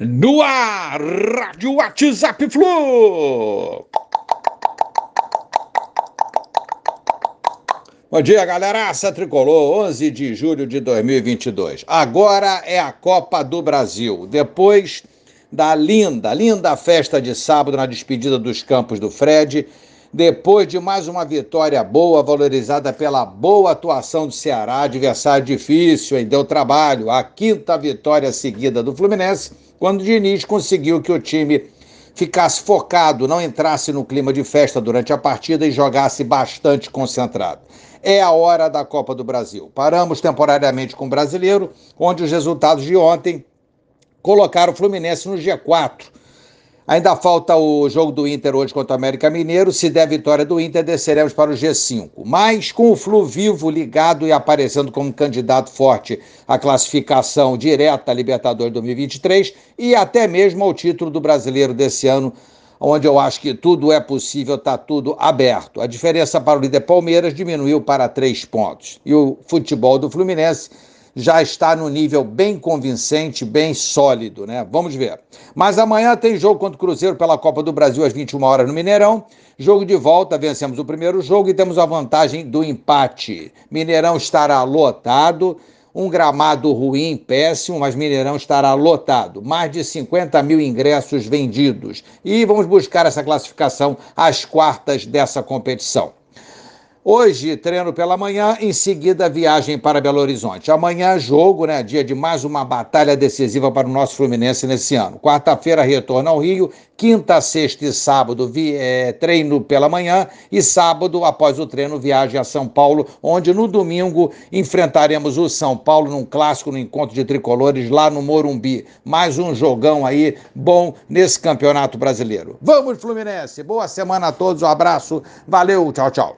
No ar, Rádio WhatsApp Flu. Bom dia, galera. Aça Tricolor, 11 de julho de 2022. Agora é a Copa do Brasil. Depois da linda, linda festa de sábado na despedida dos campos do Fred, depois de mais uma vitória boa, valorizada pela boa atuação do Ceará, adversário difícil, e deu trabalho, a quinta vitória seguida do Fluminense, quando o Diniz conseguiu que o time ficasse focado, não entrasse no clima de festa durante a partida e jogasse bastante concentrado. É a hora da Copa do Brasil. Paramos temporariamente com o brasileiro, onde os resultados de ontem colocaram o Fluminense no G4 Ainda falta o jogo do Inter hoje contra o América Mineiro. Se der vitória do Inter, desceremos para o G5. Mas com o Flu vivo ligado e aparecendo como candidato forte à classificação direta à Libertadores 2023 e até mesmo ao título do brasileiro desse ano, onde eu acho que tudo é possível, está tudo aberto. A diferença para o líder Palmeiras diminuiu para três pontos. E o futebol do Fluminense já está no nível bem convincente, bem sólido, né? Vamos ver. Mas amanhã tem jogo contra o Cruzeiro pela Copa do Brasil às 21 horas no Mineirão. Jogo de volta, vencemos o primeiro jogo e temos a vantagem do empate. Mineirão estará lotado. Um gramado ruim, péssimo, mas Mineirão estará lotado. Mais de 50 mil ingressos vendidos. E vamos buscar essa classificação às quartas dessa competição. Hoje, treino pela manhã, em seguida, viagem para Belo Horizonte. Amanhã, jogo, né? Dia de mais uma batalha decisiva para o nosso Fluminense nesse ano. Quarta-feira, retorno ao Rio. Quinta, sexta e sábado, vi, é, treino pela manhã. E sábado, após o treino, viagem a São Paulo, onde no domingo enfrentaremos o São Paulo num clássico, no encontro de tricolores lá no Morumbi. Mais um jogão aí bom nesse campeonato brasileiro. Vamos, Fluminense! Boa semana a todos, um abraço, valeu, tchau, tchau.